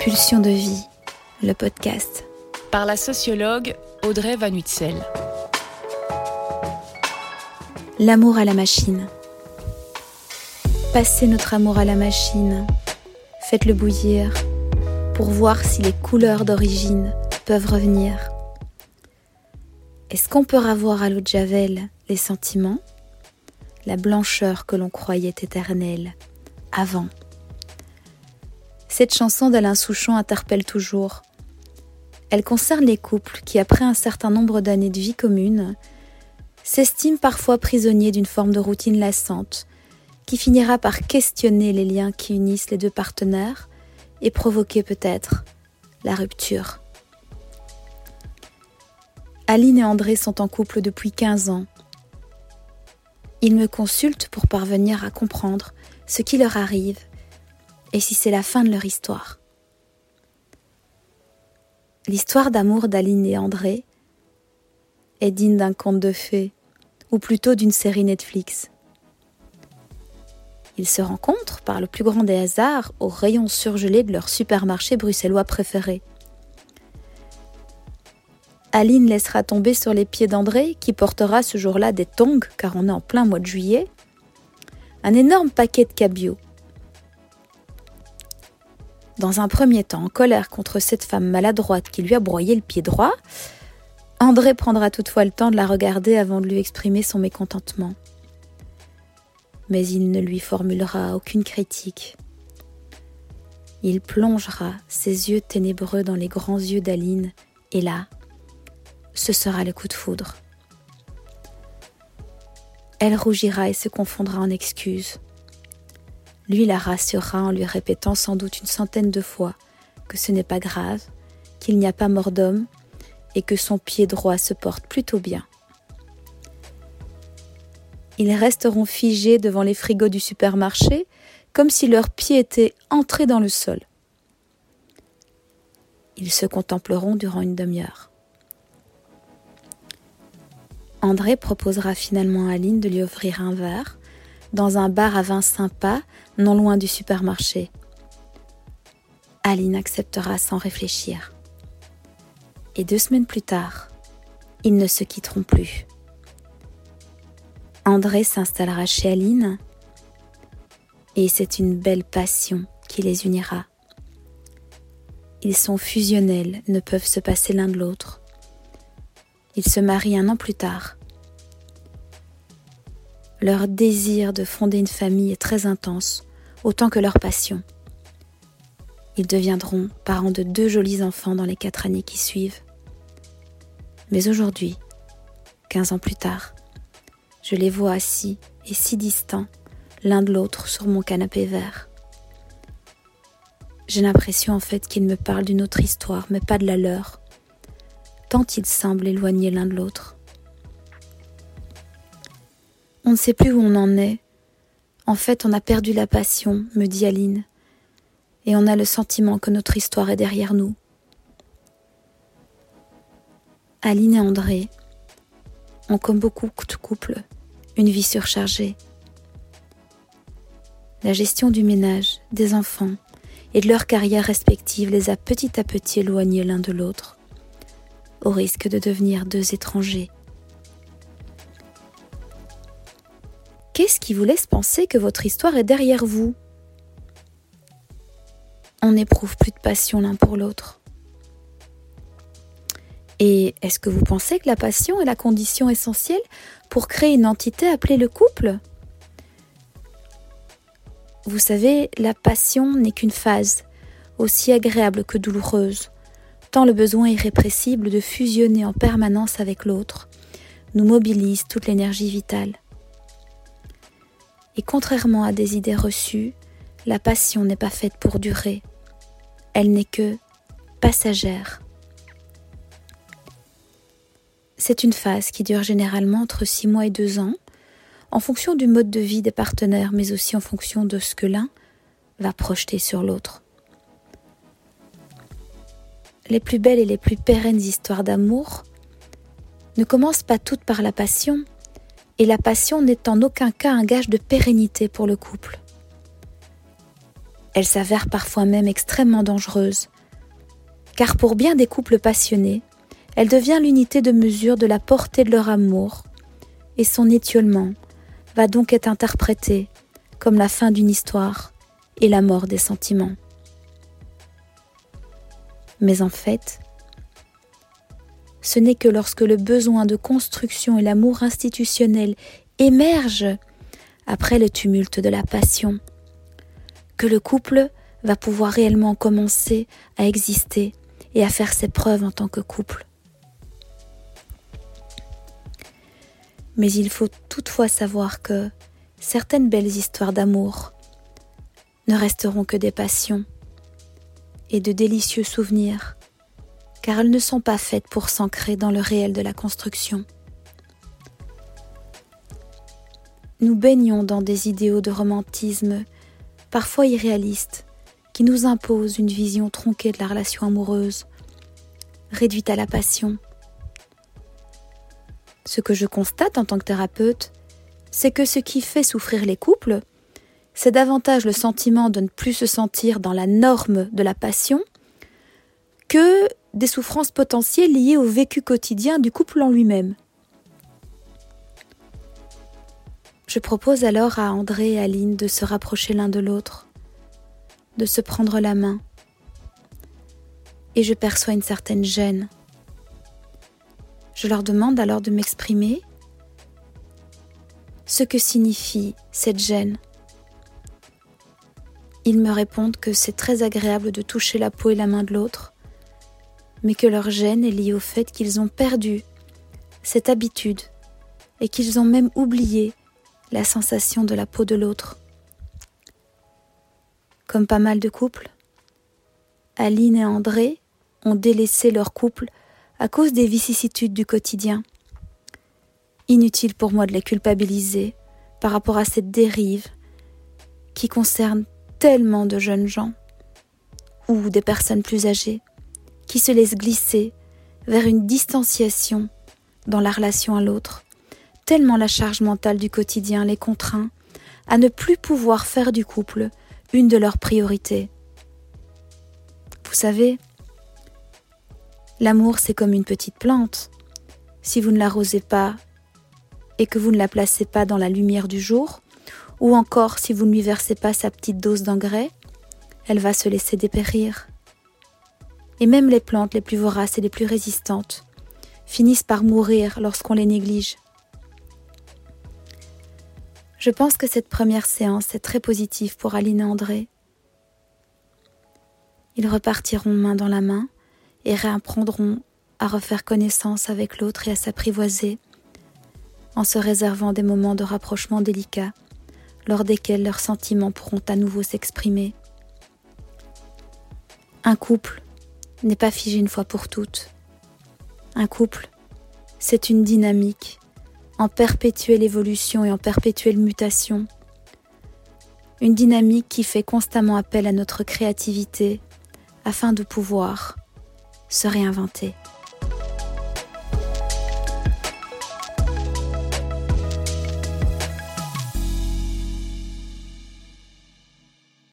Pulsion de vie, le podcast. Par la sociologue Audrey Van Uytzel. L'amour à la machine. Passez notre amour à la machine. Faites-le bouillir pour voir si les couleurs d'origine peuvent revenir. Est-ce qu'on peut ravoir à l'eau de Javel les sentiments, la blancheur que l'on croyait éternelle avant Cette chanson d'Alain Souchon interpelle toujours. Elle concerne les couples qui, après un certain nombre d'années de vie commune, s'estiment parfois prisonniers d'une forme de routine lassante qui finira par questionner les liens qui unissent les deux partenaires et provoquer peut-être la rupture. Aline et André sont en couple depuis 15 ans. Ils me consultent pour parvenir à comprendre ce qui leur arrive et si c'est la fin de leur histoire. L'histoire d'amour d'Aline et André est digne d'un conte de fées, ou plutôt d'une série Netflix. Ils se rencontrent par le plus grand des hasards au rayon surgelé de leur supermarché bruxellois préféré. Aline laissera tomber sur les pieds d'André, qui portera ce jour-là des tongs, car on est en plein mois de juillet, un énorme paquet de cabillaud. Dans un premier temps, en colère contre cette femme maladroite qui lui a broyé le pied droit, André prendra toutefois le temps de la regarder avant de lui exprimer son mécontentement. Mais il ne lui formulera aucune critique. Il plongera ses yeux ténébreux dans les grands yeux d'Aline, et là, ce sera le coup de foudre. Elle rougira et se confondra en excuses. Lui la rassurera en lui répétant sans doute une centaine de fois que ce n'est pas grave, qu'il n'y a pas mort d'homme et que son pied droit se porte plutôt bien. Ils resteront figés devant les frigos du supermarché comme si leurs pieds étaient entrés dans le sol. Ils se contempleront durant une demi-heure. André proposera finalement à Aline de lui offrir un verre dans un bar à vin sympa, non loin du supermarché. Aline acceptera sans réfléchir. Et deux semaines plus tard, ils ne se quitteront plus. André s'installera chez Aline et c'est une belle passion qui les unira. Ils sont fusionnels, ne peuvent se passer l'un de l'autre. Ils se marient un an plus tard. Leur désir de fonder une famille est très intense, autant que leur passion. Ils deviendront parents de deux jolis enfants dans les quatre années qui suivent. Mais aujourd'hui, quinze ans plus tard, je les vois assis et si distants l'un de l'autre sur mon canapé vert. J'ai l'impression en fait qu'ils me parlent d'une autre histoire, mais pas de la leur, tant ils semblent éloignés l'un de l'autre. On ne sait plus où on en est. En fait, on a perdu la passion, me dit Aline, et on a le sentiment que notre histoire est derrière nous. Aline et André ont, comme beaucoup de couples, une vie surchargée. La gestion du ménage, des enfants et de leurs carrières respectives les a petit à petit éloignés l'un de l'autre au risque de devenir deux étrangers. Qu'est-ce qui vous laisse penser que votre histoire est derrière vous? On n'éprouve plus de passion l'un pour l'autre. Et est-ce que vous pensez que la passion est la condition essentielle pour créer une entité appelée le couple? Vous savez, la passion n'est qu'une phase, aussi agréable que douloureuse, tant le besoin irrépressible de fusionner en permanence avec l'autre nous mobilise toute l'énergie vitale. Et contrairement à des idées reçues, la passion n'est pas faite pour durer, elle n'est que passagère. C'est une phase qui dure généralement entre 6 mois et 2 ans, en fonction du mode de vie des partenaires, mais aussi en fonction de ce que l'un va projeter sur l'autre les plus belles et les plus pérennes histoires d'amour ne commencent pas toutes par la passion, et la passion n'est en aucun cas un gage de pérennité pour le couple. Elle s'avère parfois même extrêmement dangereuse, car pour bien des couples passionnés, elle devient l'unité de mesure de la portée de leur amour, et son étiolement va donc être interprété comme la fin d'une histoire et la mort des sentiments. Mais en fait, ce n'est que lorsque le besoin de construction et l'amour institutionnel émergent après le tumulte de la passion que le couple va pouvoir réellement commencer à exister et à faire ses preuves en tant que couple. Mais il faut toutefois savoir que certaines belles histoires d'amour ne resteront que des passions et de délicieux souvenirs, car elles ne sont pas faites pour s'ancrer dans le réel de la construction. Nous baignons dans des idéaux de romantisme parfois irréalistes qui nous imposent une vision tronquée de la relation amoureuse, réduite à la passion. Ce que je constate en tant que thérapeute, c'est que ce qui fait souffrir les couples, c'est davantage le sentiment de ne plus se sentir dans la norme de la passion que des souffrances potentielles liées au vécu quotidien du couple en lui-même. Je propose alors à André et Aline de se rapprocher l'un de l'autre, de se prendre la main, et je perçois une certaine gêne. Je leur demande alors de m'exprimer ce que signifie cette gêne? Ils me répondent que c'est très agréable de toucher la peau et la main de l'autre, mais que leur gêne est liée au fait qu'ils ont perdu cette habitude et qu'ils ont même oublié la sensation de la peau de l'autre. Comme pas mal de couples, Aline et André ont délaissé leur couple à cause des vicissitudes du quotidien. Inutile pour moi de les culpabiliser par rapport à cette dérive qui concerne tellement de jeunes gens ou des personnes plus âgées qui se laissent glisser vers une distanciation dans la relation à l'autre, tellement la charge mentale du quotidien les contraint à ne plus pouvoir faire du couple une de leurs priorités. Vous savez, l'amour c'est comme une petite plante. Si vous ne l'arrosez pas et que vous ne la placez pas dans la lumière du jour, ou encore, si vous ne lui versez pas sa petite dose d'engrais, elle va se laisser dépérir. Et même les plantes les plus voraces et les plus résistantes finissent par mourir lorsqu'on les néglige. Je pense que cette première séance est très positive pour Aline et André. Ils repartiront main dans la main et réapprendront à refaire connaissance avec l'autre et à s'apprivoiser en se réservant des moments de rapprochement délicats lors desquels leurs sentiments pourront à nouveau s'exprimer. Un couple n'est pas figé une fois pour toutes. Un couple, c'est une dynamique en perpétuelle évolution et en perpétuelle mutation. Une dynamique qui fait constamment appel à notre créativité afin de pouvoir se réinventer.